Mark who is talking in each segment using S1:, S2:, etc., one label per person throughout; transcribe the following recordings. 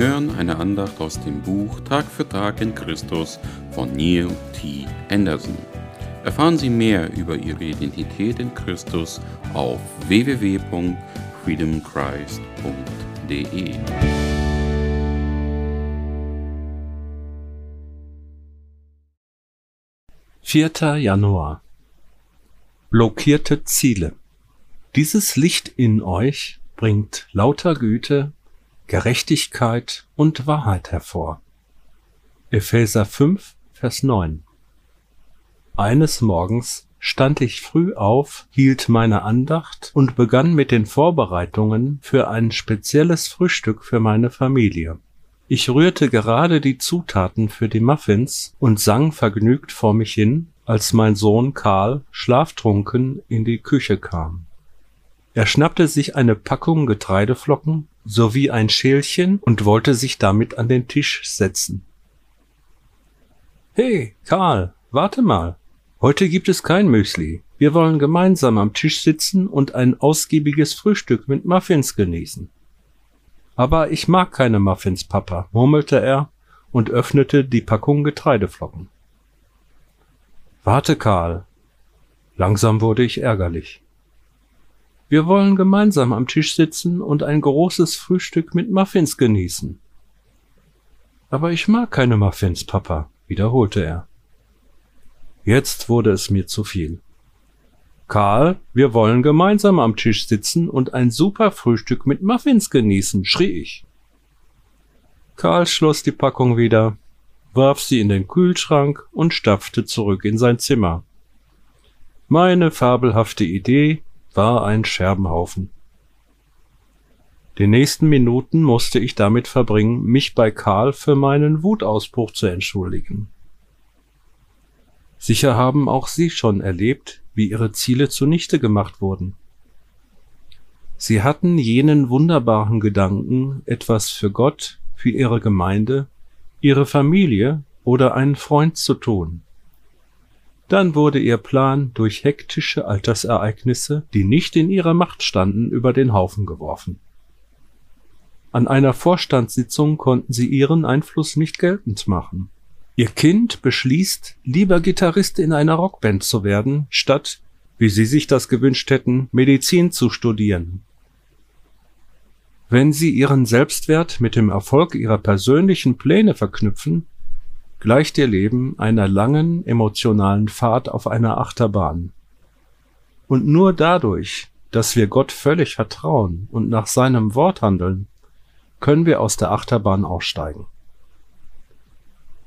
S1: hören eine Andacht aus dem Buch Tag für Tag in Christus von Neil T. Anderson. Erfahren Sie mehr über Ihre Identität in Christus auf www.freedomchrist.de.
S2: 4. Januar Blockierte Ziele Dieses Licht in euch bringt lauter Güte, Gerechtigkeit und Wahrheit hervor. Epheser 5, Vers 9 Eines Morgens stand ich früh auf, hielt meine Andacht und begann mit den Vorbereitungen für ein spezielles Frühstück für meine Familie. Ich rührte gerade die Zutaten für die Muffins und sang vergnügt vor mich hin, als mein Sohn Karl schlaftrunken in die Küche kam. Er schnappte sich eine Packung Getreideflocken sowie ein Schälchen und wollte sich damit an den Tisch setzen. Hey, Karl, warte mal. Heute gibt es kein Müsli. Wir wollen gemeinsam am Tisch sitzen und ein ausgiebiges Frühstück mit Muffins genießen. Aber ich mag keine Muffins, Papa, murmelte er und öffnete die Packung Getreideflocken. Warte, Karl. Langsam wurde ich ärgerlich. Wir wollen gemeinsam am Tisch sitzen und ein großes Frühstück mit Muffins genießen. Aber ich mag keine Muffins, Papa, wiederholte er. Jetzt wurde es mir zu viel. Karl, wir wollen gemeinsam am Tisch sitzen und ein super Frühstück mit Muffins genießen, schrie ich. Karl schloss die Packung wieder, warf sie in den Kühlschrank und stapfte zurück in sein Zimmer. Meine fabelhafte Idee war ein Scherbenhaufen. Die nächsten Minuten musste ich damit verbringen, mich bei Karl für meinen Wutausbruch zu entschuldigen. Sicher haben auch Sie schon erlebt, wie Ihre Ziele zunichte gemacht wurden. Sie hatten jenen wunderbaren Gedanken, etwas für Gott, für Ihre Gemeinde, Ihre Familie oder einen Freund zu tun. Dann wurde Ihr Plan durch hektische Altersereignisse, die nicht in Ihrer Macht standen, über den Haufen geworfen. An einer Vorstandssitzung konnten Sie Ihren Einfluss nicht geltend machen. Ihr Kind beschließt, lieber Gitarrist in einer Rockband zu werden, statt, wie Sie sich das gewünscht hätten, Medizin zu studieren. Wenn Sie Ihren Selbstwert mit dem Erfolg Ihrer persönlichen Pläne verknüpfen, gleicht Ihr Leben einer langen emotionalen Fahrt auf einer Achterbahn. Und nur dadurch, dass wir Gott völlig vertrauen und nach seinem Wort handeln, können wir aus der Achterbahn aussteigen.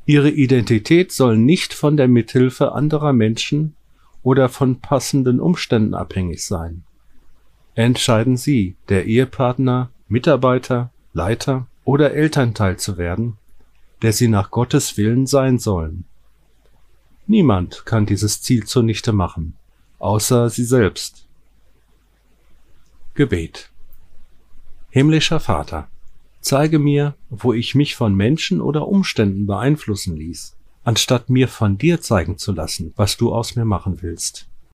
S2: Ihre Identität soll nicht von der Mithilfe anderer Menschen oder von passenden Umständen abhängig sein. Entscheiden Sie, der Ehepartner, Mitarbeiter, Leiter oder Elternteil zu werden, der Sie nach Gottes Willen sein sollen. Niemand kann dieses Ziel zunichte machen, außer Sie selbst. Gebet Himmlischer Vater, Zeige mir, wo ich mich von Menschen oder Umständen beeinflussen ließ, anstatt mir von dir zeigen zu lassen, was du aus mir machen willst.